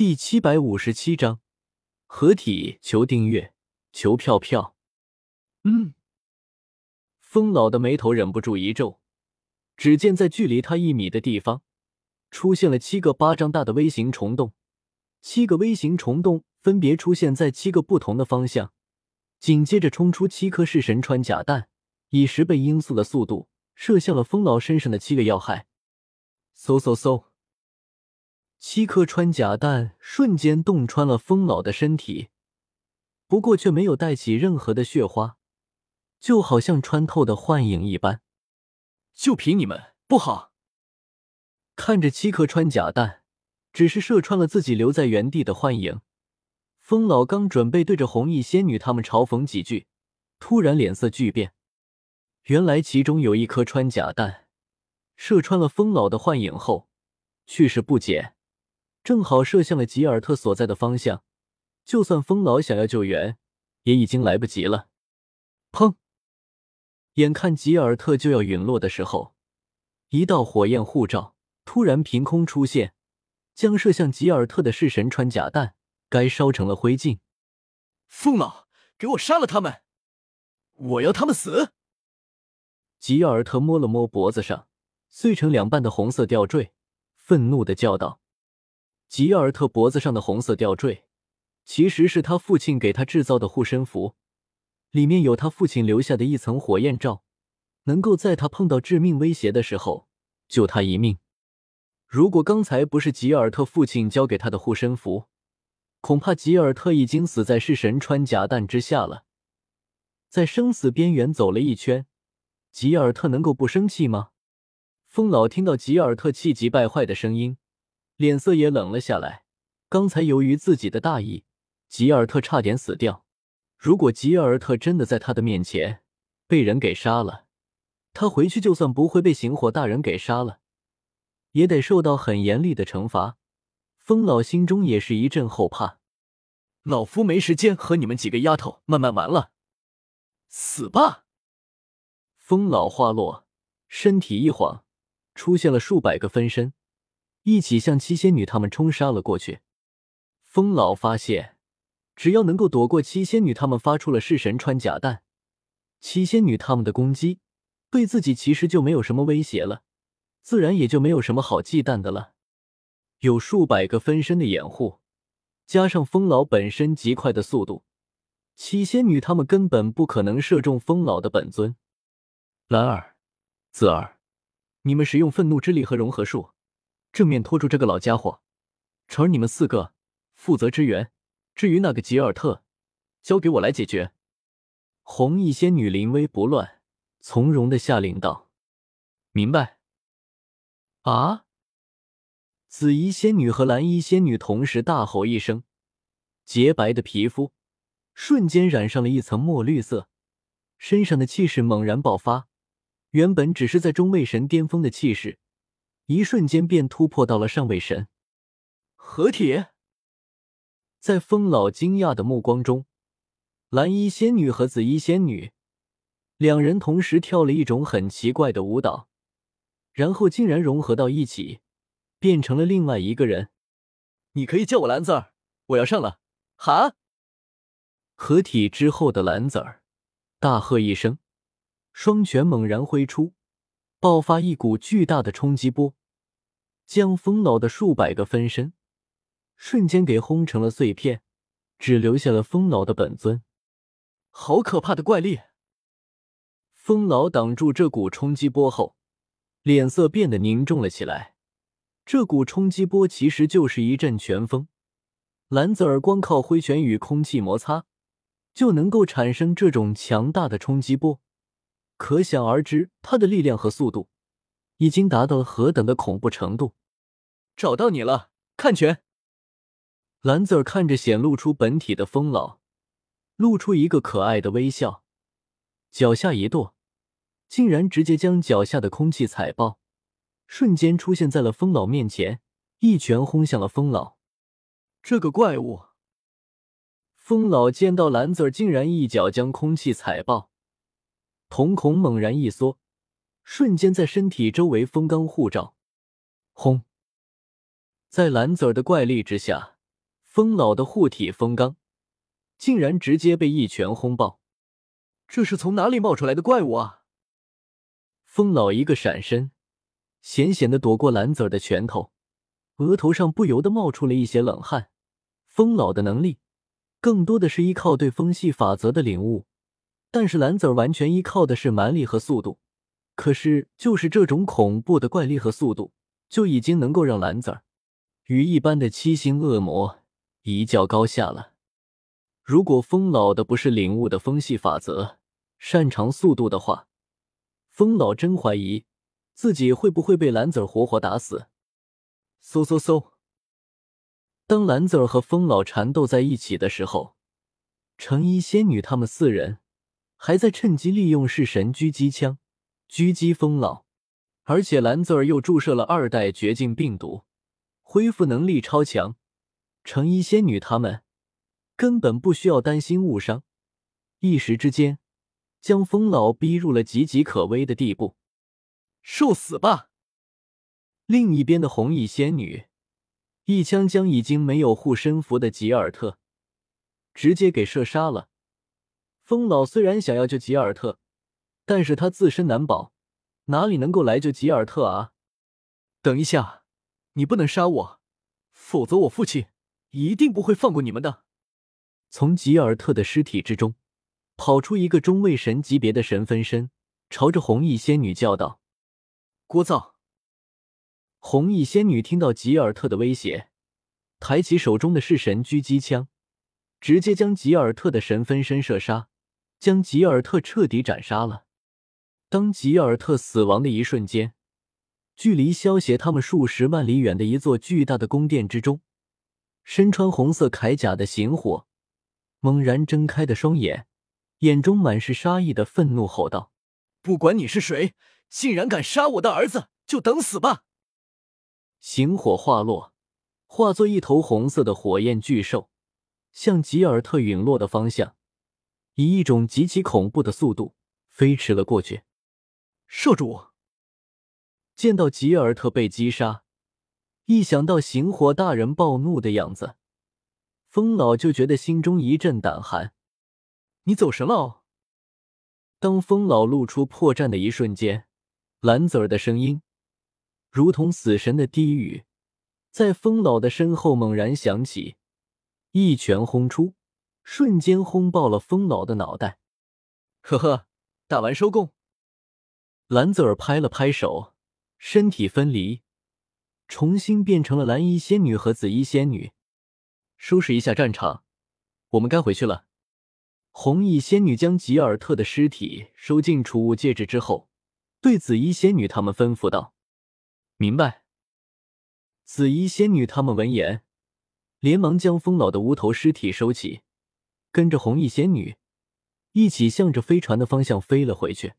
第七百五十七章合体，求订阅，求票票。嗯，风老的眉头忍不住一皱，只见在距离他一米的地方，出现了七个巴掌大的微型虫洞，七个微型虫洞分别出现在七个不同的方向，紧接着冲出七颗式神穿甲弹，以十倍音速的速度射向了风老身上的七个要害。嗖嗖嗖！七颗穿甲弹瞬间洞穿了风老的身体，不过却没有带起任何的血花，就好像穿透的幻影一般。就凭你们不好！看着七颗穿甲弹只是射穿了自己留在原地的幻影，风老刚准备对着红衣仙女他们嘲讽几句，突然脸色巨变。原来其中有一颗穿甲弹射穿了风老的幻影后，去势不减。正好射向了吉尔特所在的方向，就算风老想要救援，也已经来不及了。砰！眼看吉尔特就要陨落的时候，一道火焰护罩突然凭空出现，将射向吉尔特的式神穿甲弹该烧成了灰烬。风老，给我杀了他们！我要他们死！吉尔特摸了摸脖子上碎成两半的红色吊坠，愤怒的叫道。吉尔特脖子上的红色吊坠，其实是他父亲给他制造的护身符，里面有他父亲留下的一层火焰罩，能够在他碰到致命威胁的时候救他一命。如果刚才不是吉尔特父亲交给他的护身符，恐怕吉尔特已经死在是神穿甲弹之下了。在生死边缘走了一圈，吉尔特能够不生气吗？风老听到吉尔特气急败坏的声音。脸色也冷了下来。刚才由于自己的大意，吉尔特差点死掉。如果吉尔特真的在他的面前被人给杀了，他回去就算不会被行火大人给杀了，也得受到很严厉的惩罚。风老心中也是一阵后怕。老夫没时间和你们几个丫头慢慢玩了，死吧！风老话落，身体一晃，出现了数百个分身。一起向七仙女他们冲杀了过去。风老发现，只要能够躲过七仙女他们发出了弑神穿甲弹，七仙女他们的攻击对自己其实就没有什么威胁了，自然也就没有什么好忌惮的了。有数百个分身的掩护，加上风老本身极快的速度，七仙女他们根本不可能射中风老的本尊。兰儿、子儿，你们使用愤怒之力和融合术。正面拖住这个老家伙，成你们四个负责支援。至于那个吉尔特，交给我来解决。红衣仙女临危不乱，从容的下令道：“明白。”啊！紫衣仙女和蓝衣仙女同时大吼一声，洁白的皮肤瞬间染上了一层墨绿色，身上的气势猛然爆发。原本只是在中位神巅峰的气势。一瞬间便突破到了上位神合体，在风老惊讶的目光中，蓝衣仙女和紫衣仙女两人同时跳了一种很奇怪的舞蹈，然后竟然融合到一起，变成了另外一个人。你可以叫我蓝子儿，我要上了！哈！合体之后的蓝子儿大喝一声，双拳猛然挥出，爆发一股巨大的冲击波。将风老的数百个分身瞬间给轰成了碎片，只留下了风老的本尊。好可怕的怪力！风老挡住这股冲击波后，脸色变得凝重了起来。这股冲击波其实就是一阵拳风，蓝子儿光靠挥拳与空气摩擦，就能够产生这种强大的冲击波，可想而知他的力量和速度已经达到了何等的恐怖程度。找到你了，看拳！蓝子儿看着显露出本体的风老，露出一个可爱的微笑，脚下一跺，竟然直接将脚下的空气踩爆，瞬间出现在了风老面前，一拳轰向了风老。这个怪物！风老见到蓝子儿竟然一脚将空气踩爆，瞳孔猛然一缩，瞬间在身体周围风罡护罩，轰！在蓝子儿的怪力之下，风老的护体风罡竟然直接被一拳轰爆。这是从哪里冒出来的怪物啊？风老一个闪身，险险的躲过蓝子儿的拳头，额头上不由得冒出了一些冷汗。风老的能力更多的是依靠对风系法则的领悟，但是蓝子儿完全依靠的是蛮力和速度。可是，就是这种恐怖的怪力和速度，就已经能够让蓝子儿与一般的七星恶魔一较高下了。如果风老的不是领悟的风系法则，擅长速度的话，风老真怀疑自己会不会被蓝子儿活活打死。嗖嗖嗖！当蓝子儿和风老缠斗在一起的时候，橙衣仙女他们四人还在趁机利用式神狙击枪。狙击风老，而且蓝子儿又注射了二代绝境病毒，恢复能力超强。橙衣仙女他们根本不需要担心误伤，一时之间将风老逼入了岌岌可危的地步。受死吧！另一边的红衣仙女一枪将已经没有护身符的吉尔特直接给射杀了。风老虽然想要救吉尔特。但是他自身难保，哪里能够来救吉尔特啊？等一下，你不能杀我，否则我父亲一定不会放过你们的。从吉尔特的尸体之中跑出一个中位神级别的神分身，朝着红衣仙女叫道：“聒噪！”红衣仙女听到吉尔特的威胁，抬起手中的式神狙击枪，直接将吉尔特的神分身射杀，将吉尔特彻底斩杀了。当吉尔特死亡的一瞬间，距离萧协他们数十万里远的一座巨大的宫殿之中，身穿红色铠甲的行火猛然睁开的双眼，眼中满是杀意的愤怒吼道：“不管你是谁，竟然敢杀我的儿子，就等死吧！”行火化落，化作一头红色的火焰巨兽，向吉尔特陨落的方向，以一种极其恐怖的速度飞驰了过去。少主见到吉尔特被击杀，一想到行火大人暴怒的样子，风老就觉得心中一阵胆寒。你走神了！当风老露出破绽的一瞬间，蓝子儿的声音如同死神的低语，在风老的身后猛然响起，一拳轰出，瞬间轰爆了风老的脑袋。呵呵，打完收工。蓝子儿拍了拍手，身体分离，重新变成了蓝衣仙女和紫衣仙女。收拾一下战场，我们该回去了。红衣仙女将吉尔特的尸体收进储物戒指之后，对紫衣仙女他们吩咐道：“明白。”紫衣仙女他们闻言，连忙将风老的无头尸体收起，跟着红衣仙女一起向着飞船的方向飞了回去。